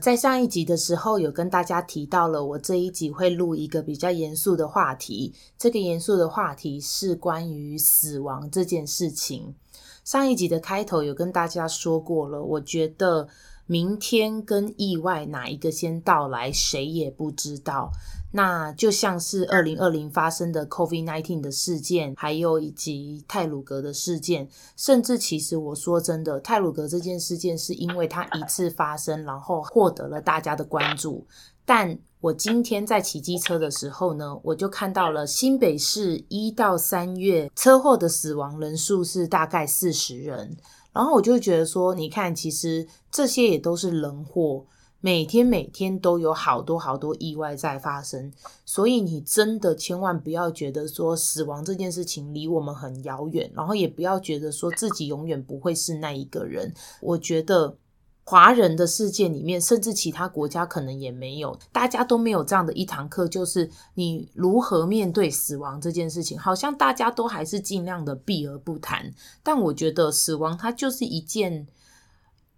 在上一集的时候有跟大家提到了，我这一集会录一个比较严肃的话题。这个严肃的话题是关于死亡这件事情。上一集的开头有跟大家说过了，我觉得明天跟意外哪一个先到来，谁也不知道。那就像是二零二零发生的 COVID-19 的事件，还有以及泰鲁格的事件，甚至其实我说真的，泰鲁格这件事件是因为它一次发生，然后获得了大家的关注。但我今天在骑机车的时候呢，我就看到了新北市一到三月车祸的死亡人数是大概四十人，然后我就觉得说，你看，其实这些也都是人祸。每天每天都有好多好多意外在发生，所以你真的千万不要觉得说死亡这件事情离我们很遥远，然后也不要觉得说自己永远不会是那一个人。我觉得华人的世界里面，甚至其他国家可能也没有，大家都没有这样的一堂课，就是你如何面对死亡这件事情。好像大家都还是尽量的避而不谈，但我觉得死亡它就是一件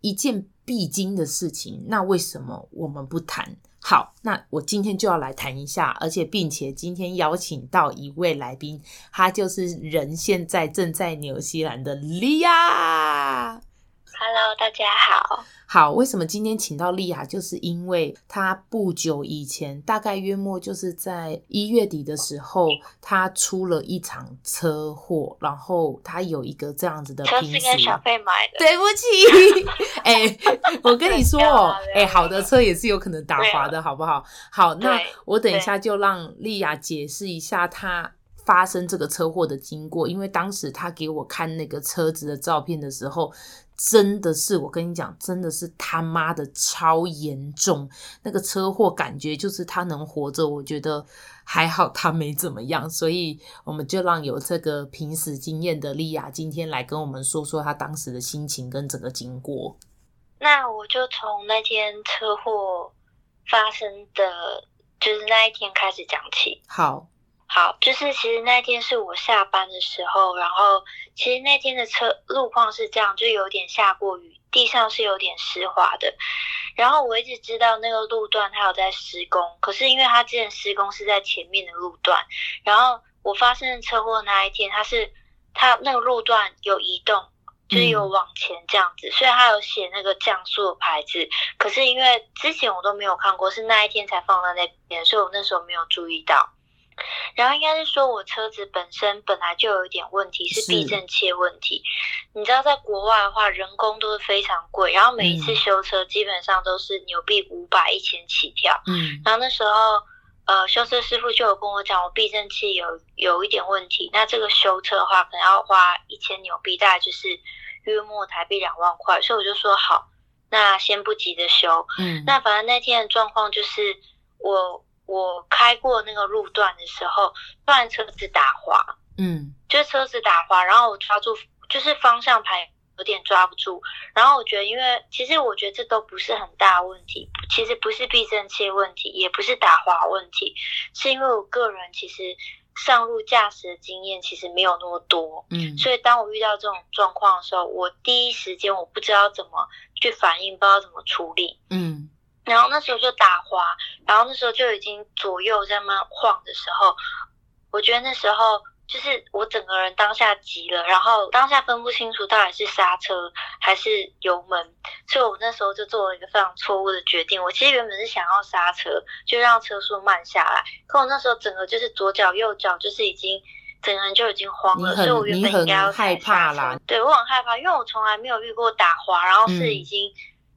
一件。必经的事情，那为什么我们不谈？好，那我今天就要来谈一下，而且并且今天邀请到一位来宾，他就是人现在正在纽西兰的利亚。Hello，大家好。好，为什么今天请到莉亚？就是因为她不久以前，大概约莫就是在一月底的时候，她出了一场车祸，然后她有一个这样子的平时。车是跟小费买的。对不起，哎、欸，我跟你说哦，哎、欸，好的车也是有可能打滑的，好不好？好，那我等一下就让莉亚解释一下她发生这个车祸的经过，因为当时他给我看那个车子的照片的时候。真的是，我跟你讲，真的是他妈的超严重。那个车祸感觉就是他能活着，我觉得还好，他没怎么样。所以我们就让有这个平时经验的莉亚今天来跟我们说说她当时的心情跟整个经过。那我就从那天车祸发生的，就是那一天开始讲起。好。好，就是其实那天是我下班的时候，然后其实那天的车路况是这样，就有点下过雨，地上是有点湿滑的。然后我一直知道那个路段它有在施工，可是因为它之前施工是在前面的路段，然后我发生的车祸那一天，它是它那个路段有移动，就是有往前这样子，所以它有写那个降速的牌子。可是因为之前我都没有看过，是那一天才放在那边，所以我那时候没有注意到。然后应该是说，我车子本身本来就有一点问题，是避震器的问题。你知道，在国外的话，人工都是非常贵，然后每一次修车基本上都是纽币五百、一千起跳。嗯，然后那时候，呃，修车师傅就有跟我讲，我避震器有有一点问题，那这个修车的话，可能要花一千纽币，大概就是约莫台币两万块。所以我就说好，那先不急着修。嗯，那反正那天的状况就是我。我开过那个路段的时候，突然车子打滑，嗯，就是车子打滑，然后我抓住，就是方向盘有点抓不住，然后我觉得，因为其实我觉得这都不是很大问题，其实不是避震器问题，也不是打滑问题，是因为我个人其实上路驾驶的经验其实没有那么多，嗯，所以当我遇到这种状况的时候，我第一时间我不知道怎么去反应，不知道怎么处理，嗯。然后那时候就打滑，然后那时候就已经左右在那晃的时候，我觉得那时候就是我整个人当下急了，然后当下分不清楚到底是刹车还是油门，所以我那时候就做了一个非常错误的决定。我其实原本是想要刹车，就让车速慢下来，可我那时候整个就是左脚右脚就是已经整个人就已经慌了，所以我原本应该要踩刹车。对，我很害怕，因为我从来没有遇过打滑，然后是已经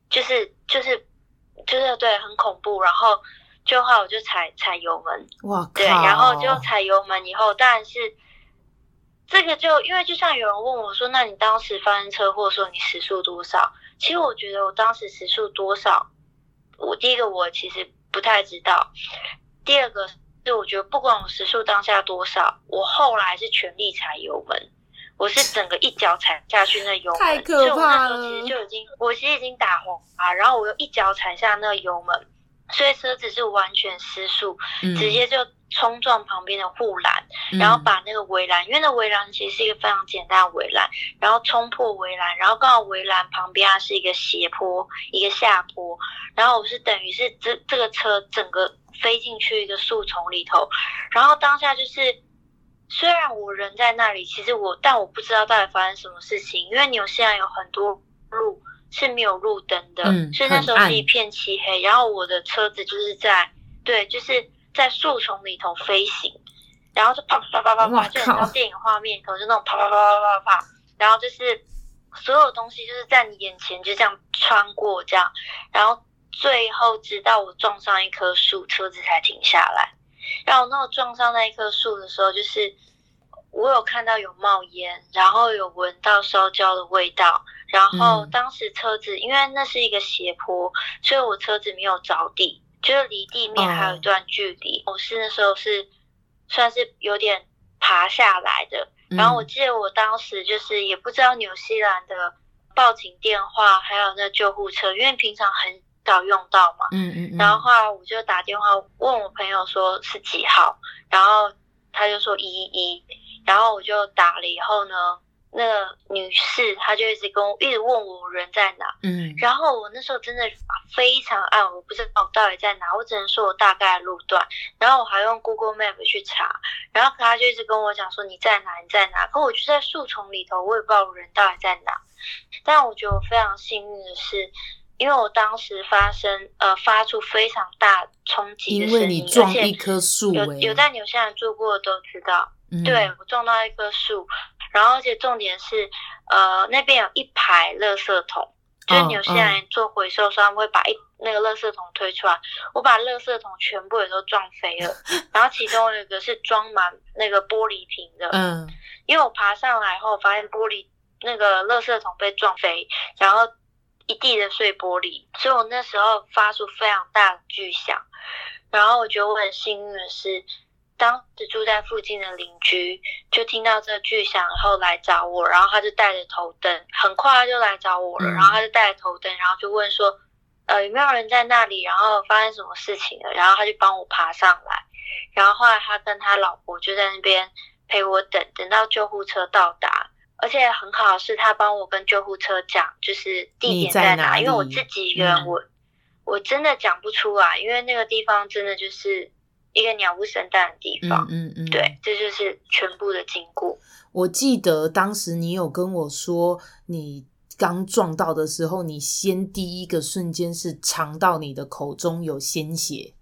就是、嗯、就是。就是对，很恐怖。然后就后来我就踩踩油门，哇靠，对，然后就踩油门以后，当然是这个就因为就像有人问我说，那你当时发生车祸说你时速多少？其实我觉得我当时时速多少，我第一个我其实不太知道，第二个是我觉得不管我时速当下多少，我后来是全力踩油门。我是整个一脚踩下去那油门，太可怕了。所以我那时候其实就已经，我其实已经打红啊，然后我又一脚踩下那个油门，所以车子是完全失速，嗯、直接就冲撞旁边的护栏，然后把那个围栏，嗯、因为那围栏其实是一个非常简单的围栏，然后冲破围栏，然后刚好围栏旁边它是一个斜坡，一个下坡，然后我是等于是这这个车整个飞进去一个树丛里头，然后当下就是虽然我人在那里，其实我但我不知道到底发生什么事情，因为纽西兰有很多路。是没有路灯的，嗯、所以那时候是一片漆黑。然后我的车子就是在对，就是在树丛里头飞行，然后就啪啪啪啪啪，就很像电影画面里头就那种啪啪啪啪啪啪。然后就是所有东西就是在你眼前就这样穿过这样，然后最后直到我撞上一棵树，车子才停下来。然后那我撞上那一棵树的时候，就是我有看到有冒烟，然后有闻到烧焦的味道。然后当时车子，因为那是一个斜坡，所以我车子没有着地，就是离地面还有一段距离。我是那时候是算是有点爬下来的。然后我记得我当时就是也不知道纽西兰的报警电话，还有那救护车，因为平常很少用到嘛。嗯嗯嗯。然后后来我就打电话问我朋友说是几号，然后他就说一一一，然后我就打了以后呢。那个女士，她就一直跟我一直问我人在哪，嗯，然后我那时候真的非常暗，我不知道我到底在哪，我只能说我大概路段，然后我还用 Google Map 去查，然后她就一直跟我讲说你在哪你在哪，可我就在树丛里头，我也不知道我人到底在哪，但我觉得我非常幸运的是，因为我当时发生呃发出非常大冲击的声音，因为你撞一棵树，有有在纽西兰住过的都知道，嗯、对我撞到一棵树。然后，而且重点是，呃，那边有一排垃圾桶，就是纽西兰人做回收商会把一那个垃圾桶推出来，我把垃圾桶全部也都撞飞了。然后其中有一个是装满那个玻璃瓶的，嗯，因为我爬上来后发现玻璃那个垃圾桶被撞飞，然后一地的碎玻璃，所以我那时候发出非常大的巨响。然后我觉得我很幸运的是。当时住在附近的邻居就听到这巨响，然后来找我，然后他就带着头灯，很快他就来找我了，然后他就带着头灯，然后就问说，呃，有没有人在那里？然后发生什么事情了？然后他就帮我爬上来，然后后来他跟他老婆就在那边陪我等，等到救护车到达，而且很好是他帮我跟救护车讲，就是地点在哪，在哪？因为我自己一个人，我、嗯、我真的讲不出来，因为那个地方真的就是。一个鸟不生蛋的地方，嗯嗯，嗯对，这就是全部的经过。我记得当时你有跟我说，你刚撞到的时候，你先第一个瞬间是尝到你的口中有鲜血，对。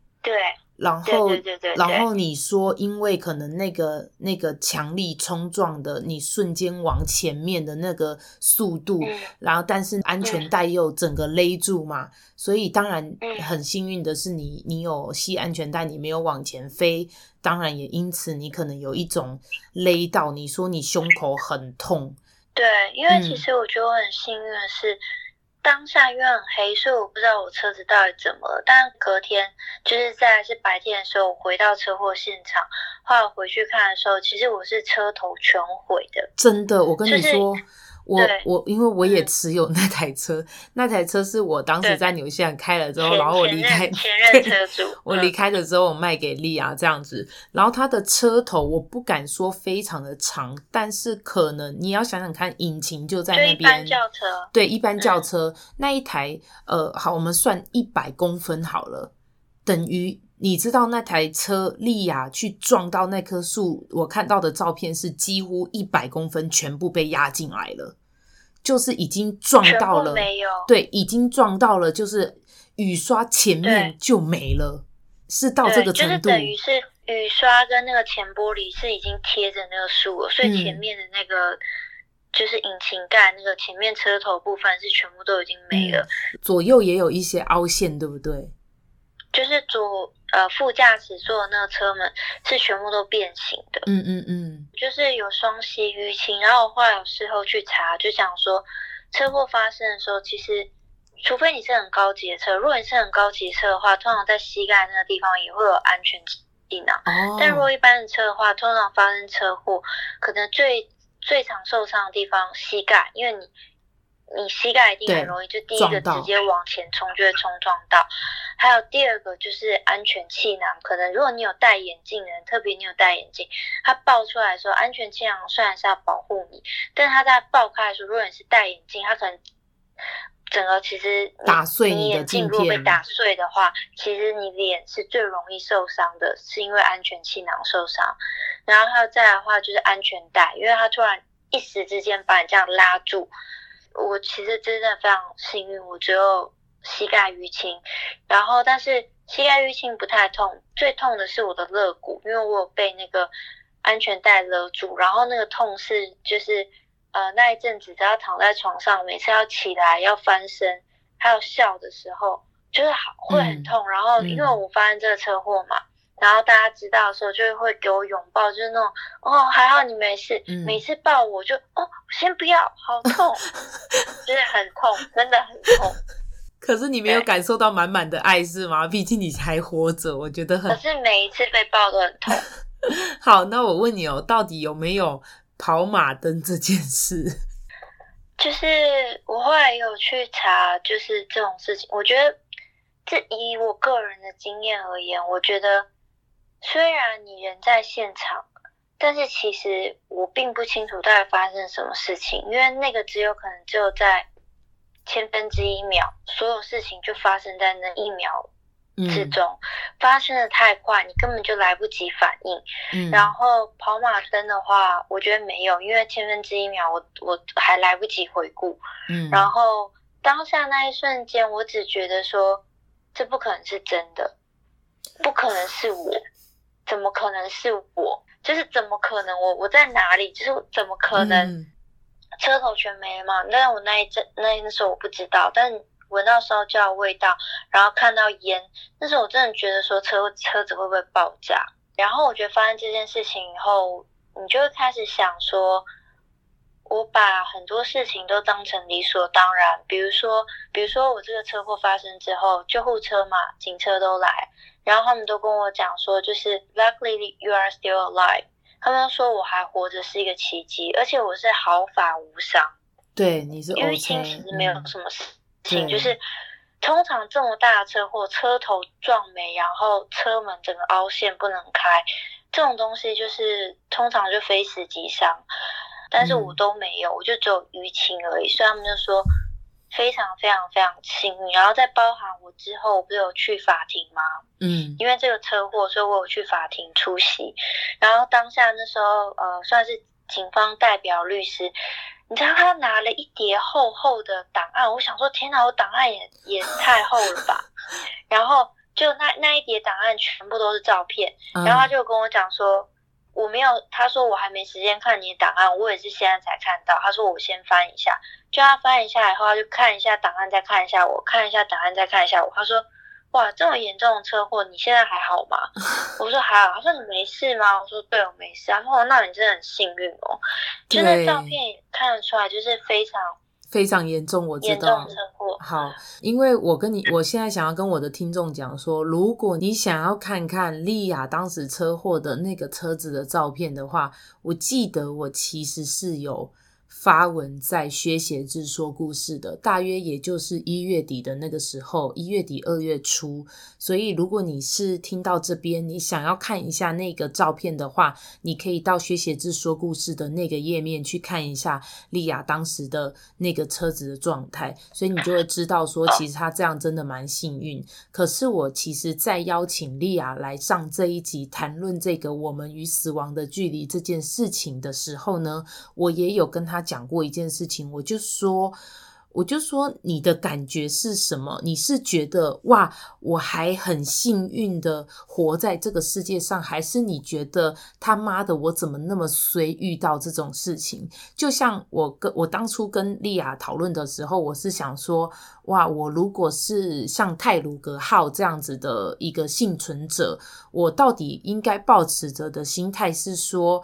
然后，对对对然后你说，因为可能那个那个强力冲撞的，你瞬间往前面的那个速度，嗯、然后但是安全带又整个勒住嘛，嗯、所以当然很幸运的是你你有系安全带，你没有往前飞，当然也因此你可能有一种勒到，你说你胸口很痛，对，因为其实我觉得我很幸运的是。嗯当下因为很黑，所以我不知道我车子到底怎么了。但隔天就是在是白天的时候，我回到车祸现场，后来回去看的时候，其实我是车头全毁的。真的，我跟你说。就是我我因为我也持有那台车，嗯、那台车是我当时在纽西兰开了之后，然后我离开前任车主，我离开了之后我卖给利亚这样子。然后它的车头我不敢说非常的长，但是可能你要想想看，引擎就在那边。一般轿车。对，一般轿车、嗯、那一台，呃，好，我们算一百公分好了，等于。你知道那台车利亚去撞到那棵树，我看到的照片是几乎一百公分全部被压进来了，就是已经撞到了，没有，对，已经撞到了，就是雨刷前面就没了，是到这个程度，就是等于是雨刷跟那个前玻璃是已经贴着那个树了，所以前面的那个、嗯、就是引擎盖那个前面车头部分是全部都已经没了，嗯、左右也有一些凹陷，对不对？就是左呃副驾驶座的那个车门是全部都变形的，嗯嗯嗯，就是有双膝淤青。然后我后来有事后去查，就想说车祸发生的时候，其实除非你是很高级的车，如果你是很高级的车的话，通常在膝盖那个地方也会有安全气囊。哦，但如果一般的车的话，通常发生车祸，可能最最常受伤的地方膝盖，因为你你膝盖一定很容易，就第一个直接往前冲，就会冲撞到。还有第二个就是安全气囊，可能如果你有戴眼镜的人，特别你有戴眼镜，它爆出来的时候，安全气囊虽然是要保护你，但是它在爆开的时候，如果你是戴眼镜，它可能整个其实打碎你，你眼镜如果被打碎的话，其实你脸是最容易受伤的，是因为安全气囊受伤。然后还有再来的话就是安全带，因为它突然一时之间把你这样拉住。我其实真的非常幸运，我只有膝盖淤青，然后但是膝盖淤青不太痛，最痛的是我的肋骨，因为我有被那个安全带勒住，然后那个痛是就是呃那一阵子只要躺在床上，每次要起来要翻身，还有笑的时候，就是好会很痛，嗯、然后因为我发生这个车祸嘛。嗯然后大家知道的时候，就会给我拥抱，就是那种哦，还好你没事。嗯、每次抱我就哦，先不要，好痛，就是很痛，真的很痛。可是你没有感受到满满的爱是吗？毕竟你还活着，我觉得很。可是每一次被抱都很痛。好，那我问你哦，到底有没有跑马灯这件事？就是我后来有去查，就是这种事情，我觉得这以我个人的经验而言，我觉得。虽然你人在现场，但是其实我并不清楚到底发生什么事情，因为那个只有可能只有在千分之一秒，所有事情就发生在那一秒之中，嗯、发生的太快，你根本就来不及反应。嗯、然后跑马灯的话，我觉得没有，因为千分之一秒我我还来不及回顾。嗯、然后当下那一瞬间，我只觉得说，这不可能是真的，不可能是我。怎么可能是我？就是怎么可能我我在哪里？就是怎么可能车头全没了嘛？但是我那一阵那那时候我不知道，但闻到烧焦的味道，然后看到烟，那时候我真的觉得说车车子会不会爆炸？然后我觉得发生这件事情以后，你就会开始想说，我把很多事情都当成理所当然，比如说，比如说我这个车祸发生之后，救护车嘛，警车都来。然后他们都跟我讲说，就是 luckily you are still alive。他们说我还活着是一个奇迹，而且我是毫发无伤。对，你是 OK，因为其实没有什么事情，嗯、就是通常这么大的车祸，车头撞没，然后车门整个凹陷不能开，这种东西就是通常就非死即伤。但是我都没有，嗯、我就只有淤青而已。所以他们就说。非常非常非常幸运，然后再包含我之后，我不是有去法庭吗？嗯，因为这个车祸，所以我有去法庭出席。然后当下那时候，呃，算是警方代表律师，你知道他拿了一叠厚厚的档案，我想说，天哪，我档案也也太厚了吧？然后就那那一叠档案全部都是照片，然后他就跟我讲说。我没有，他说我还没时间看你的档案，我也是现在才看到。他说我先翻一下，就他翻一下以后，他就看一下档案，再看一下我，看一下档案，再看一下我。他说：“哇，这么严重的车祸，你现在还好吗？” 我说：“还好。”他说：“你没事吗？”我说：“对，我没事。”他说：“那你真的很幸运哦。”就那照片也看得出来，就是非常。非常严重，我知道。好，因为我跟你，我现在想要跟我的听众讲说，如果你想要看看莉亚当时车祸的那个车子的照片的话，我记得我其实是有。发文在薛协志说故事的，大约也就是一月底的那个时候，一月底二月初。所以，如果你是听到这边，你想要看一下那个照片的话，你可以到薛协志说故事的那个页面去看一下莉亚当时的那个车子的状态。所以你就会知道说，其实她这样真的蛮幸运。可是我其实，在邀请莉亚来上这一集谈论这个我们与死亡的距离这件事情的时候呢，我也有跟他。讲讲过一件事情，我就说，我就说，你的感觉是什么？你是觉得哇，我还很幸运的活在这个世界上，还是你觉得他妈的我怎么那么衰，遇到这种事情？就像我跟我当初跟莉亚讨论的时候，我是想说，哇，我如果是像泰鲁格号这样子的一个幸存者，我到底应该抱持着的心态是说。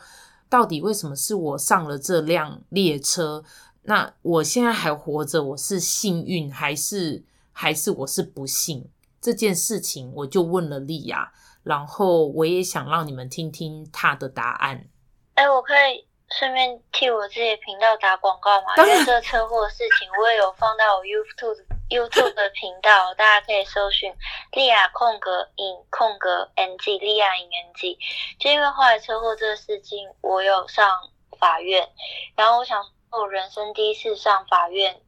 到底为什么是我上了这辆列车？那我现在还活着，我是幸运还是还是我是不幸？这件事情我就问了莉亚，然后我也想让你们听听她的答案。哎，我可以顺便替我自己频道打广告嘛，因为这个车祸的事情，我也有放到我 YouTube YouTube 的频道，大家可以搜寻利亚空格 in 空格 NG 利亚 in NG。就因为后来车祸这个事情，我有上法院，然后我想说我人生第一次上法院，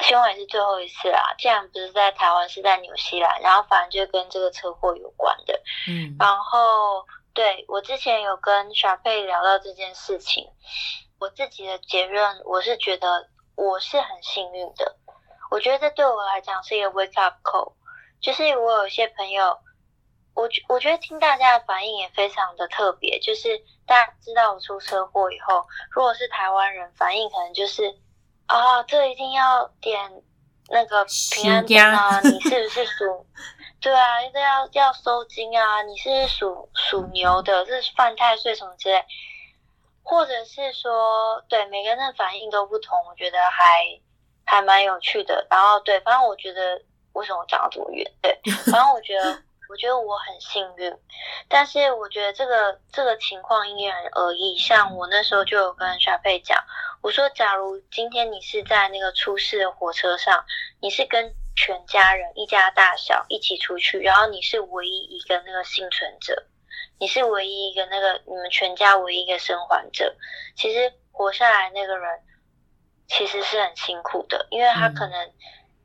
希望也是最后一次啦。既然不是在台湾，是在纽西兰，然后反正就跟这个车祸有关的。嗯，然后。对，我之前有跟小佩聊到这件事情，我自己的结论，我是觉得我是很幸运的。我觉得这对我来讲是一个 wake up call，就是我有一些朋友，我我觉得听大家的反应也非常的特别，就是大家知道我出车祸以后，如果是台湾人，反应可能就是啊，这一定要点那个平安灯 啊，你是不是属？对啊，一定要要收金啊！你是属属牛的，这是犯太岁什么之类，或者是说，对每个人的反应都不同，我觉得还还蛮有趣的。然后，对，反正我觉得为什么我讲到这么远？对，反正我觉得，我觉得我很幸运，但是我觉得这个这个情况因人而异。像我那时候就有跟小佩讲，我说，假如今天你是在那个出事的火车上，你是跟。全家人一家大小一起出去，然后你是唯一一个那个幸存者，你是唯一一个那个你们全家唯一一个生还者。其实活下来那个人其实是很辛苦的，因为他可能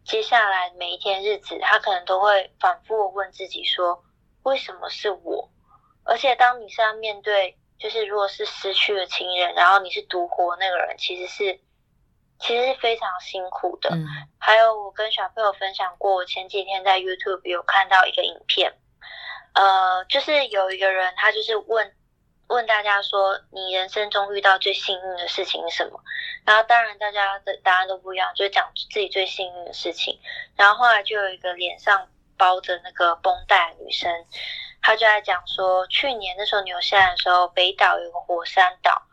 接下来每一天日子，他可能都会反复问自己说：为什么是我？而且当你是要面对，就是如果是失去了亲人，然后你是独活那个人，其实是。其实是非常辛苦的。嗯，还有我跟小朋友分享过，我前几天在 YouTube 有看到一个影片，呃，就是有一个人他就是问问大家说，你人生中遇到最幸运的事情是什么？然后当然大家的答案都不一样，就讲自己最幸运的事情。然后后来就有一个脸上包着那个绷带的女生，她就在讲说，去年那时候纽西兰的时候，北岛有个火山岛。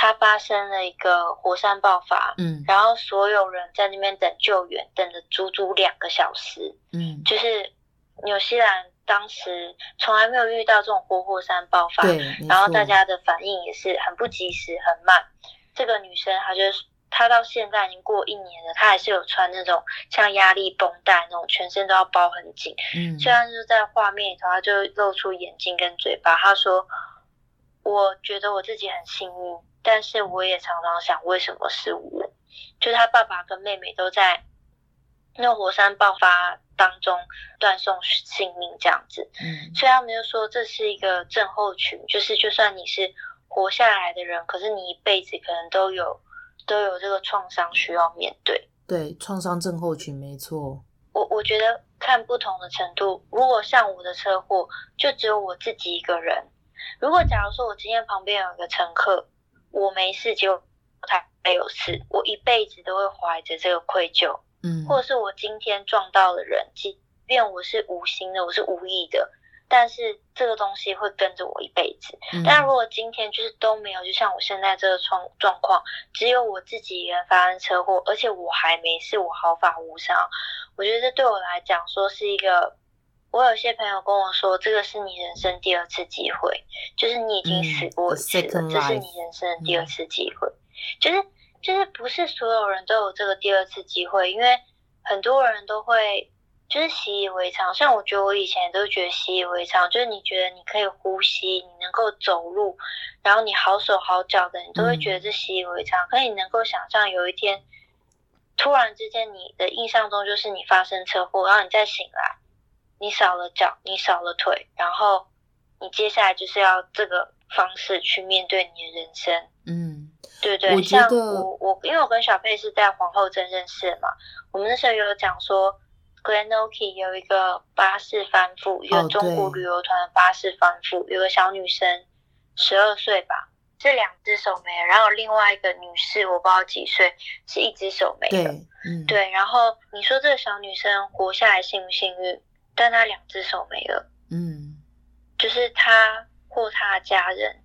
它发生了一个火山爆发，嗯，然后所有人在那边等救援，等了足足两个小时，嗯，就是纽西兰当时从来没有遇到这种活火山爆发，然后大家的反应也是很不及时，很慢。这个女生她就是她到现在已经过一年了，她还是有穿那种像压力绷带那种，全身都要包很紧，嗯，虽然就在画面里头，她就露出眼睛跟嘴巴，她说：“我觉得我自己很幸运。”但是我也常常想，为什么是我？就她爸爸跟妹妹都在那火山爆发当中断送性命，这样子。嗯，所以他们就说这是一个症候群，就是就算你是活下来的人，可是你一辈子可能都有都有这个创伤需要面对。对，创伤症候群没错。我我觉得看不同的程度，如果像我的车祸，就只有我自己一个人。如果假如说我今天旁边有一个乘客。我没事，就他还有事，我一辈子都会怀着这个愧疚，嗯，或者是我今天撞到了人，即便我是无心的，我是无意的，但是这个东西会跟着我一辈子。嗯，但如果今天就是都没有，就像我现在这个状状况，只有我自己一个人发生车祸，而且我还没事，我毫发无伤，我觉得这对我来讲说是一个。我有些朋友跟我说，这个是你人生第二次机会，就是你已经死过一次了，嗯、这是你人生的第二次机会。嗯、就是就是不是所有人都有这个第二次机会，因为很多人都会就是习以为常。像我觉得我以前都觉得习以为常，就是你觉得你可以呼吸，你能够走路，然后你好手好脚的，你都会觉得这习以为常。嗯、可你能够想象有一天，突然之间你的印象中就是你发生车祸，然后你再醒来。你少了脚，你少了腿，然后你接下来就是要这个方式去面对你的人生。嗯，对对，像我我，因为我跟小佩是在皇后镇认识的嘛，我们那时候有讲说，Glenorchy 有一个巴士翻覆，一个中国旅游团的巴士翻覆，有个小女生十二岁吧，这两只手没了，然后另外一个女士我不知道几岁，是一只手没了。对，嗯，对，然后你说这个小女生活下来幸不幸运？但她两只手没了，嗯，就是她或她的家人，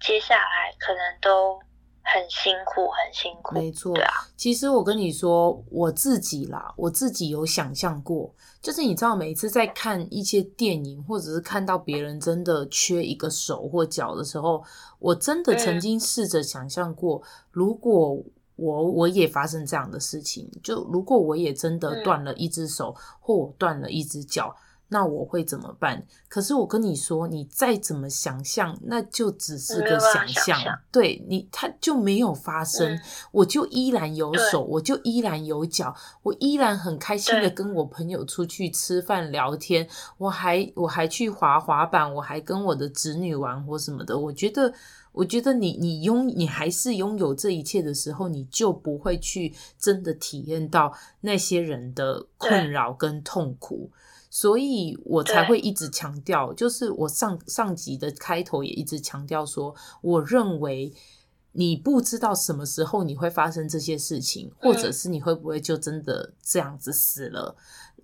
接下来可能都很辛苦，很辛苦。没错，对啊。其实我跟你说，我自己啦，我自己有想象过，就是你知道，每次在看一些电影，或者是看到别人真的缺一个手或脚的时候，我真的曾经试着想象过，嗯、如果我我也发生这样的事情，就如果我也真的断了一只手，嗯、或我断了一只脚。那我会怎么办？可是我跟你说，你再怎么想象，那就只是个想象。对你，它就没有发生。嗯、我就依然有手，我就依然有脚，我依然很开心的跟我朋友出去吃饭聊天。我还我还去滑滑板，我还跟我的侄女玩或什么的。我觉得，我觉得你你拥你还是拥有这一切的时候，你就不会去真的体验到那些人的困扰跟痛苦。所以我才会一直强调，就是我上上集的开头也一直强调说，我认为你不知道什么时候你会发生这些事情，嗯、或者是你会不会就真的这样子死了，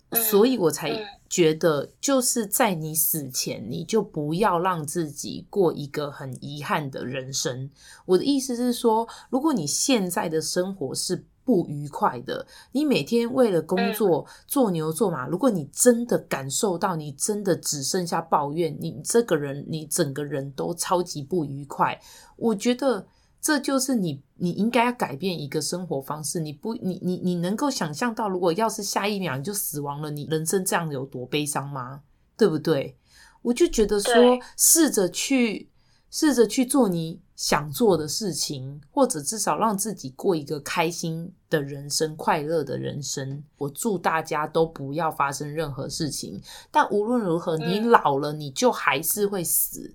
嗯、所以我才觉得，就是在你死前，你就不要让自己过一个很遗憾的人生。我的意思是说，如果你现在的生活是不愉快的，你每天为了工作做牛做马。如果你真的感受到，你真的只剩下抱怨，你这个人，你整个人都超级不愉快。我觉得这就是你，你应该要改变一个生活方式。你不，你你你能够想象到，如果要是下一秒你就死亡了，你人生这样有多悲伤吗？对不对？我就觉得说，试着去。试着去做你想做的事情，或者至少让自己过一个开心的人生、快乐的人生。我祝大家都不要发生任何事情。但无论如何，你老了，你就还是会死，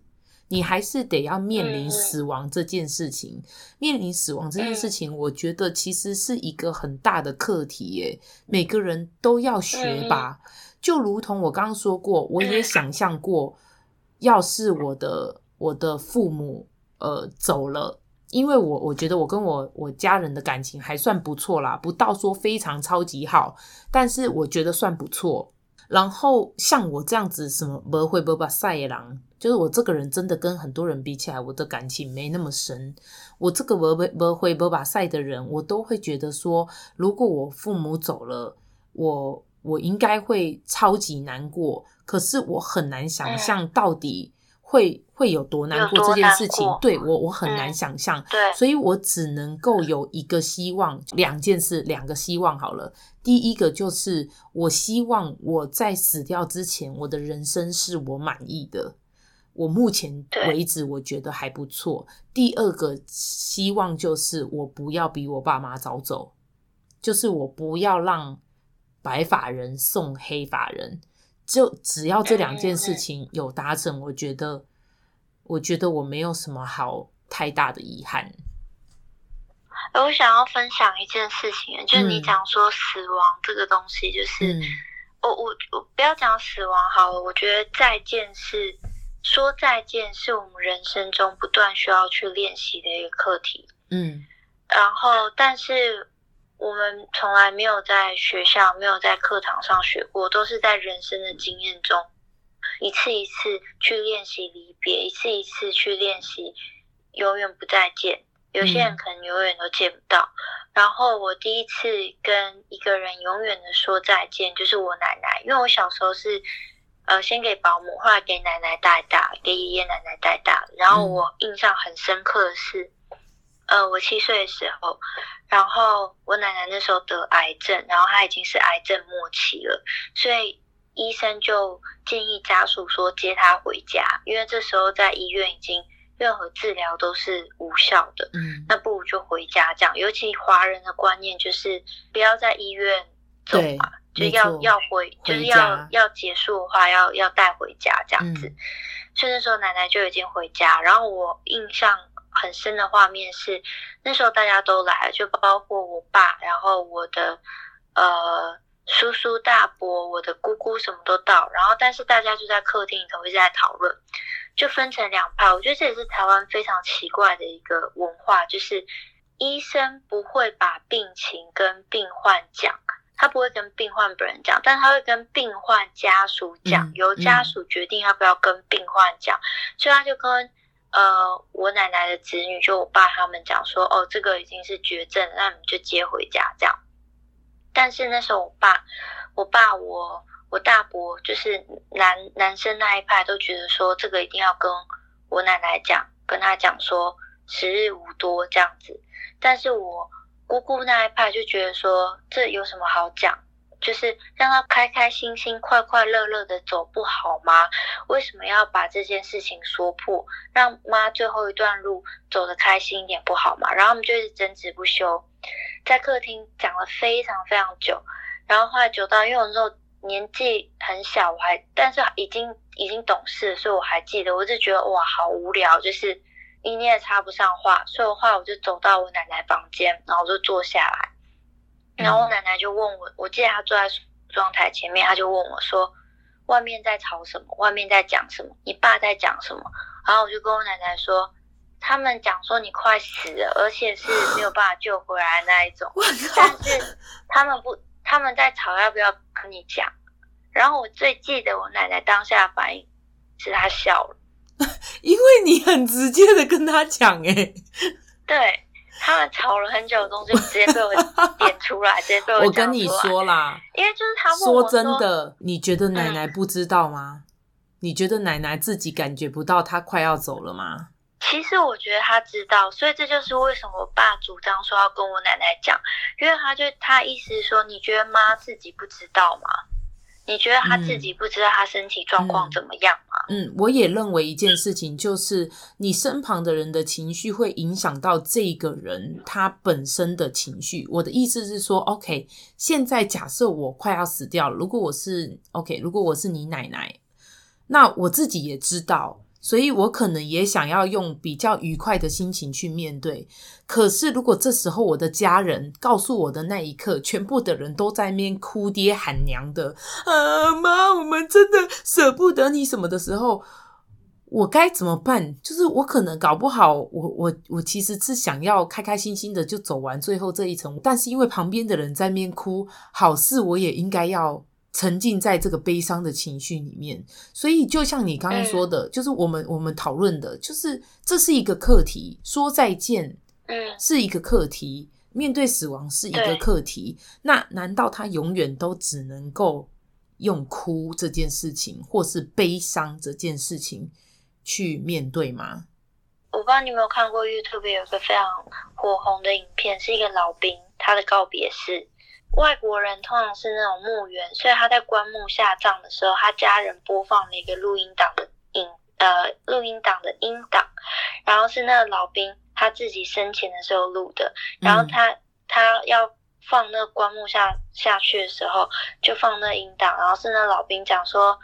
你还是得要面临死亡这件事情。面临死亡这件事情，我觉得其实是一个很大的课题耶，每个人都要学吧。就如同我刚刚说过，我也想象过，要是我的。我的父母呃走了，因为我我觉得我跟我我家人的感情还算不错啦，不到说非常超级好，但是我觉得算不错。然后像我这样子什么不会不把赛狼，就是我这个人真的跟很多人比起来，我的感情没那么深。我这个不不不会不把赛的人，我都会觉得说，如果我父母走了，我我应该会超级难过。可是我很难想象到底。会会有多难过这件事情，对我我很难想象，对，所以我只能够有一个希望，两件事，两个希望好了。第一个就是我希望我在死掉之前，我的人生是我满意的，我目前为止我觉得还不错。第二个希望就是我不要比我爸妈早走，就是我不要让白发人送黑发人。就只要这两件事情有达成，我觉得，我觉得我没有什么好太大的遗憾。我想要分享一件事情，就是你讲说死亡这个东西，就是、嗯、我我我不要讲死亡好了，我觉得再见是说再见，是我们人生中不断需要去练习的一个课题。嗯，然后但是。我们从来没有在学校、没有在课堂上学过，都是在人生的经验中，一次一次去练习离别，一次一次去练习永远不再见。有些人可能永远都见不到。嗯、然后我第一次跟一个人永远的说再见，就是我奶奶，因为我小时候是呃先给保姆，后来给奶奶带大，给爷爷奶奶带大。然后我印象很深刻的是。呃，我七岁的时候，然后我奶奶那时候得癌症，然后她已经是癌症末期了，所以医生就建议家属说接她回家，因为这时候在医院已经任何治疗都是无效的，嗯，那不如就回家这样。尤其华人的观念就是不要在医院走嘛，就要要回，就是要要结束的话要要带回家这样子。嗯、所以那时候奶奶就已经回家，然后我印象。很深的画面是，那时候大家都来，就包括我爸，然后我的呃叔叔、大伯、我的姑姑什么都到，然后但是大家就在客厅里头一直在讨论，就分成两派。我觉得这也是台湾非常奇怪的一个文化，就是医生不会把病情跟病患讲，他不会跟病患本人讲，但他会跟病患家属讲，由家属决定要不要跟病患讲，所以他就跟。呃，我奶奶的子女就我爸他们讲说，哦，这个已经是绝症，那你就接回家这样。但是那时候我爸、我爸、我我大伯就是男男生那一派都觉得说，这个一定要跟我奶奶讲，跟他讲说时日无多这样子。但是我姑姑那一派就觉得说，这有什么好讲？就是让他开开心心、快快乐乐的走不好吗？为什么要把这件事情说破，让妈最后一段路走得开心一点不好吗？然后我们就一直争执不休，在客厅讲了非常非常久。然后后来久到，因为我那时候年纪很小，我还但是已经已经懂事，所以我还记得，我就觉得哇，好无聊，就是一念插不上话，所以的话我就走到我奶奶房间，然后我就坐下来。然后我奶奶就问我，我记得她坐在梳妆台前面，她就问我说：“外面在吵什么？外面在讲什么？你爸在讲什么？”然后我就跟我奶奶说：“他们讲说你快死了，而且是没有办法救回来那一种。但是他们不，他们在吵要不要跟你讲？”然后我最记得我奶奶当下的反应是她笑了，因为你很直接的跟她讲，哎，对。他们吵了很久的东西，直接被我点出来，直接被我。我跟你说啦，因为就是他问我说，说真的，你觉得奶奶不知道吗？嗯、你觉得奶奶自己感觉不到她快要走了吗？其实我觉得她知道，所以这就是为什么我爸主张说要跟我奶奶讲，因为他就他意思是说，你觉得妈自己不知道吗？你觉得他自己不知道他身体状况怎么样吗？嗯，嗯，我也认为一件事情就是，你身旁的人的情绪会影响到这个人他本身的情绪。我的意思是说，OK，现在假设我快要死掉了，如果我是 OK，如果我是你奶奶，那我自己也知道。所以我可能也想要用比较愉快的心情去面对，可是如果这时候我的家人告诉我的那一刻，全部的人都在面哭爹喊娘的，啊妈，我们真的舍不得你什么的时候，我该怎么办？就是我可能搞不好，我我我其实是想要开开心心的就走完最后这一程，但是因为旁边的人在面哭，好事我也应该要。沉浸在这个悲伤的情绪里面，所以就像你刚刚说的，嗯、就是我们我们讨论的，就是这是一个课题，说再见，嗯，是一个课题，面对死亡是一个课题。那难道他永远都只能够用哭这件事情，或是悲伤这件事情去面对吗？我不知道你有没有看过 YouTube 有一个非常火红的影片，是一个老兵他的告别式。外国人通常是那种墓园，所以他在棺木下葬的时候，他家人播放了一个录音档的音，呃，录音档的音档，然后是那个老兵他自己生前的时候录的，然后他、嗯、他要放那个棺木下下去的时候，就放那音档，然后是那老兵讲说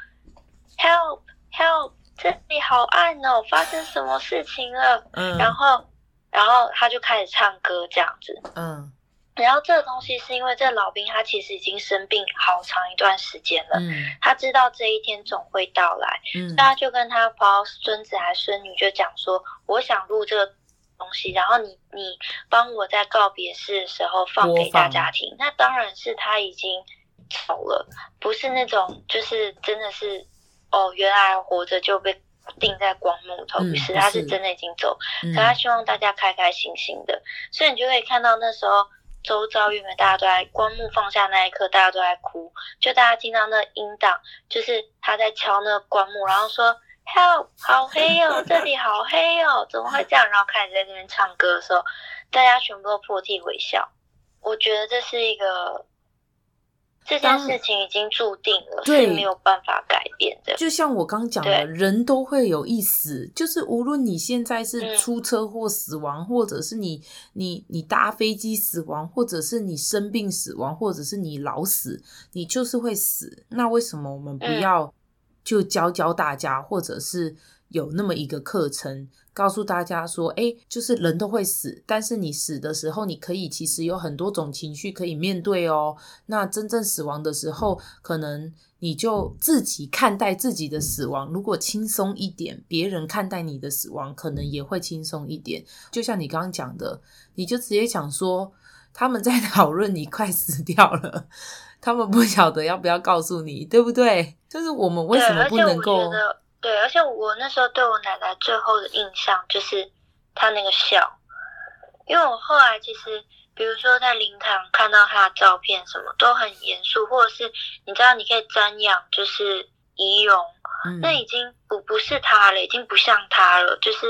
，Help Help，这里好暗哦，发生什么事情了？嗯，然后然后他就开始唱歌这样子，嗯。然后这个东西是因为这老兵他其实已经生病好长一段时间了，嗯，他知道这一天总会到来，他就跟他包孙子还孙女就讲说，我想录这个东西，然后你你帮我在告别式的时候放给大家听。那当然是他已经走了，不是那种就是真的是哦，原来活着就被钉在光木头，于是他是真的已经走，可他希望大家开开心心的，所以你就可以看到那时候。周遭原本大家都在棺木放下那一刻，大家都在哭。就大家听到那音档，就是他在敲那个棺木，然后说 “Help，好黑哦，这里好黑哦，怎么会这样？”然后开始在那边唱歌的时候，大家全部都破涕为笑。我觉得这是一个。这件事情已经注定了，是没有办法改变的。就像我刚讲的，人都会有一死，就是无论你现在是出车祸死亡，嗯、或者是你你你搭飞机死亡，或者是你生病死亡，或者是你老死，你就是会死。那为什么我们不要就教教大家，嗯、或者是有那么一个课程？告诉大家说，哎，就是人都会死，但是你死的时候，你可以其实有很多种情绪可以面对哦。那真正死亡的时候，可能你就自己看待自己的死亡，如果轻松一点，别人看待你的死亡可能也会轻松一点。就像你刚刚讲的，你就直接讲说，他们在 讨论你快死掉了，他们不晓得要不要告诉你，对不对？就是我们为什么不能够？对，而且我那时候对我奶奶最后的印象就是她那个笑，因为我后来其实，比如说在灵堂看到她的照片，什么都很严肃，或者是你知道你可以瞻仰，就是遗容，嗯、那已经不不是她了，已经不像她了，就是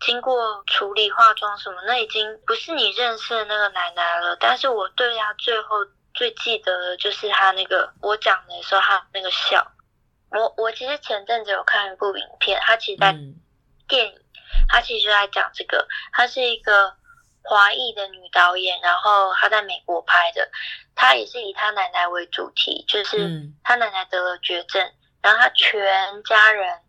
经过处理化妆什么，那已经不是你认识的那个奶奶了。但是我对她最后最记得的就是她那个我讲的时候，她那个笑。我我其实前阵子有看一部影片，它其实在电影，它其实就在讲这个，她是一个华裔的女导演，然后她在美国拍的，她也是以她奶奶为主题，就是她奶奶得了绝症，然后她全家人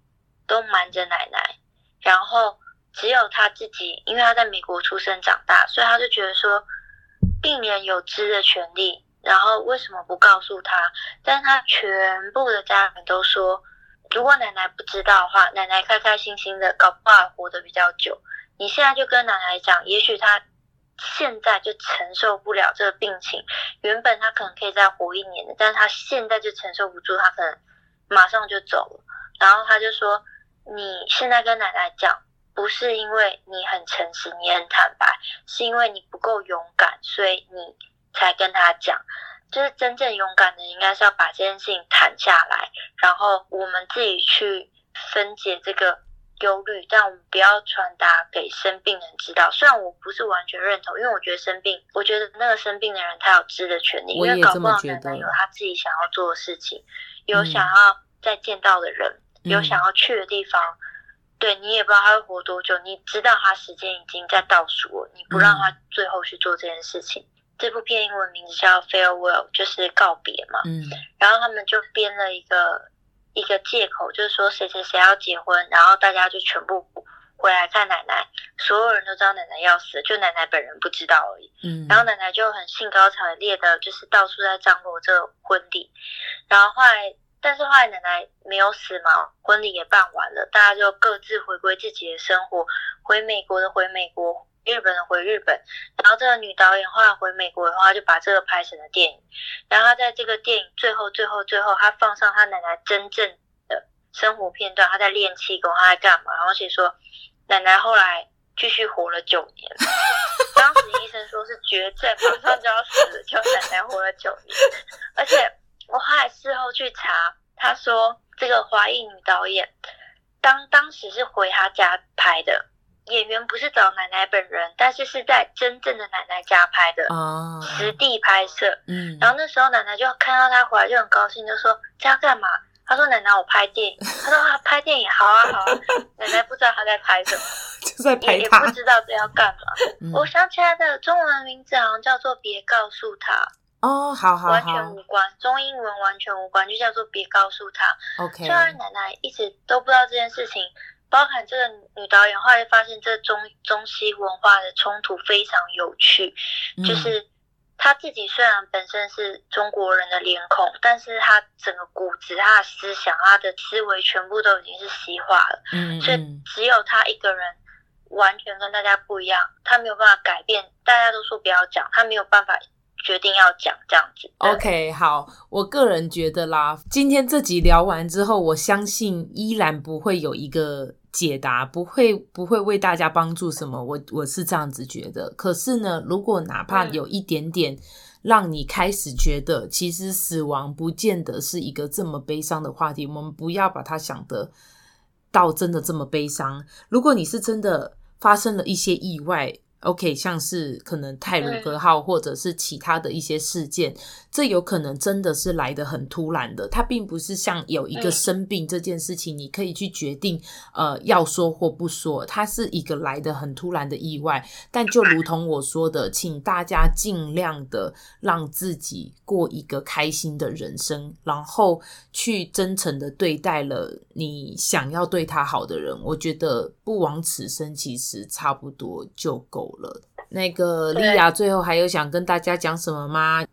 都瞒着奶奶，然后只有她自己，因为她在美国出生长大，所以她就觉得说，病人有知的权利。然后为什么不告诉他？但他全部的家人都说，如果奶奶不知道的话，奶奶开开心心的，搞不好活得比较久。你现在就跟奶奶讲，也许他现在就承受不了这个病情。原本他可能可以再活一年的，但是他现在就承受不住，他可能马上就走了。然后他就说，你现在跟奶奶讲，不是因为你很诚实，你很坦白，是因为你不够勇敢，所以你。才跟他讲，就是真正勇敢的，应该是要把这件事情谈下来，然后我们自己去分解这个忧虑，但我们不要传达给生病人知道。虽然我不是完全认同，因为我觉得生病，我觉得那个生病的人他有知的权利，因为搞不好奶奶有他自己想要做的事情，有想要再见到的人，嗯、有想要去的地方。嗯、对，你也不知道他会活多久，你知道他时间已经在倒数了，你不让他最后去做这件事情。嗯这部片英文名字叫《Farewell》，就是告别嘛。嗯。然后他们就编了一个一个借口，就是说谁谁谁要结婚，然后大家就全部回来看奶奶。所有人都知道奶奶要死，就奶奶本人不知道而已。嗯。然后奶奶就很兴高采烈的，就是到处在张罗这个婚礼。然后后来，但是后来奶奶没有死嘛，婚礼也办完了，大家就各自回归自己的生活，回美国的回美国。日本人回日本，然后这个女导演后来回美国的话，就把这个拍成了电影。然后她在这个电影最后、最后、最后，她放上她奶奶真正的生活片段，她在练气功，她在干嘛？然后写说奶奶后来继续活了九年。当时医生说是绝症，马上就要死了，就奶奶活了九年。而且我后来事后去查，她说这个华裔女导演当当时是回她家拍的。演员不是找奶奶本人，但是是在真正的奶奶家拍的，哦，实地拍摄。嗯，然后那时候奶奶就看到他回来就很高兴，就说这要干嘛？他说奶奶我拍电影。他说啊拍电影好啊好啊。奶奶不知道他在拍什么，就在拍他，也不知道这要干嘛。嗯、我想起来的中文名字好像叫做别告诉他。哦，好好好，完全无关，中英文完全无关，就叫做别告诉他。OK，虽然奶奶一直都不知道这件事情。包含这个女导演后来发现，这中中西文化的冲突非常有趣。嗯、就是她自己虽然本身是中国人的脸孔，但是她整个骨子、她的思想、她的思维全部都已经是西化了。嗯，所以只有她一个人完全跟大家不一样，她没有办法改变。大家都说不要讲，她没有办法。决定要讲这样子。OK，好，我个人觉得啦，今天这集聊完之后，我相信依然不会有一个解答，不会不会为大家帮助什么。我我是这样子觉得。可是呢，如果哪怕有一点点让你开始觉得，嗯、其实死亡不见得是一个这么悲伤的话题，我们不要把它想得到真的这么悲伤。如果你是真的发生了一些意外。OK，像是可能泰鲁格号或者是其他的一些事件，嗯、这有可能真的是来的很突然的。它并不是像有一个生病这件事情，你可以去决定，呃，要说或不说。它是一个来的很突然的意外。但就如同我说的，请大家尽量的让自己过一个开心的人生，然后去真诚的对待了你想要对他好的人。我觉得不枉此生，其实差不多就够了。那个莉亚，最后还有想跟大家讲什么吗？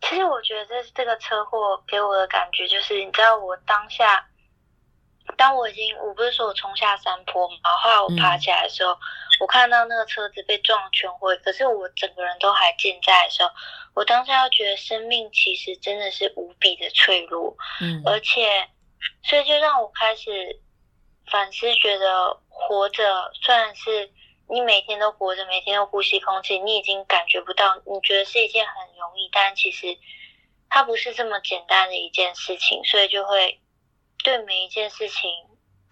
其实我觉得这这个车祸给我的感觉就是，你知道，我当下，当我已经，我不是说我冲下山坡嘛，后后来我爬起来的时候，嗯、我看到那个车子被撞全毁，可是我整个人都还健在的时候，我当下又觉得生命其实真的是无比的脆弱，嗯，而且所以就让我开始反思，觉得活着虽然是你每天都活着，每天都呼吸空气，你已经感觉不到，你觉得是一件很容易，但其实它不是这么简单的一件事情，所以就会对每一件事情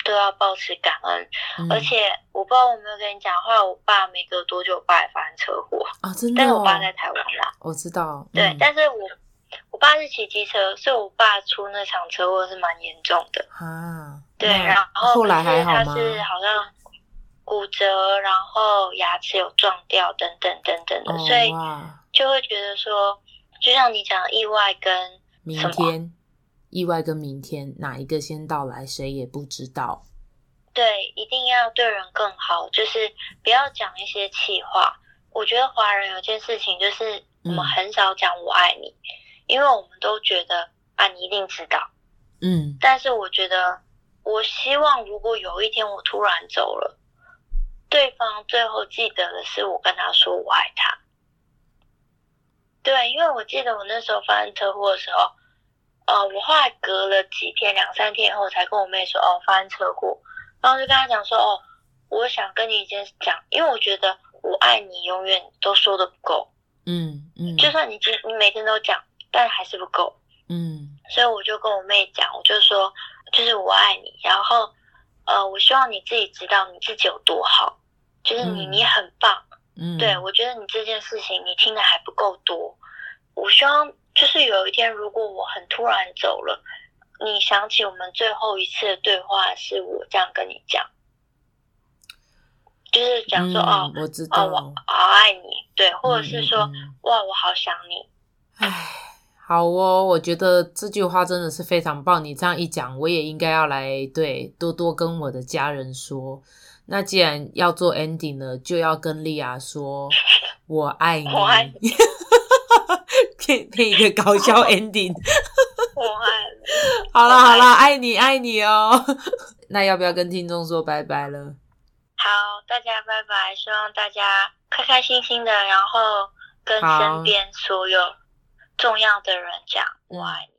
都要保持感恩。嗯、而且我不知道我有没有跟你讲，后来我爸没隔多久，我爸也发生车祸啊，真的、哦。但是我爸在台湾啦，我知道。对，嗯、但是我。我爸是骑机车，所以我爸出那场车祸是蛮严重的啊。对，然后后来还好吗？他是好像骨折，然后牙齿有撞掉，等等等等的，哦、所以就会觉得说，就像你讲，意外跟明天，意外跟明天哪一个先到来，谁也不知道。对，一定要对人更好，就是不要讲一些气话。我觉得华人有件事情，就是我们很少讲“我爱你”。嗯因为我们都觉得啊，你一定知道，嗯，但是我觉得，我希望如果有一天我突然走了，对方最后记得的是我跟他说我爱他。对，因为我记得我那时候发生车祸的时候，呃，我后来隔了几天，两三天以后才跟我妹说，哦，发生车祸，然后就跟她讲说，哦，我想跟你一件事讲，因为我觉得我爱你永远都说的不够，嗯嗯，就算你今你每天都讲。但还是不够，嗯，所以我就跟我妹讲，我就说，就是我爱你，然后，呃，我希望你自己知道你自己有多好，就是你你很棒，嗯，对，我觉得你这件事情你听的还不够多，我希望就是有一天如果我很突然走了，你想起我们最后一次的对话是我这样跟你讲，就是讲说、嗯、哦，我知道，哦、我好爱你，对，或者是说、嗯、哇，我好想你，唉。好哦，我觉得这句话真的是非常棒。你这样一讲，我也应该要来对多多跟我的家人说。那既然要做 ending 了，就要跟莉亚说 “我爱你 ”，给给一个搞笑 ending。我爱你。好了好了，爱你爱你哦。那要不要跟听众说拜拜了？好，大家拜拜。希望大家开开心心的，然后跟身边所有。重要的人讲我爱你。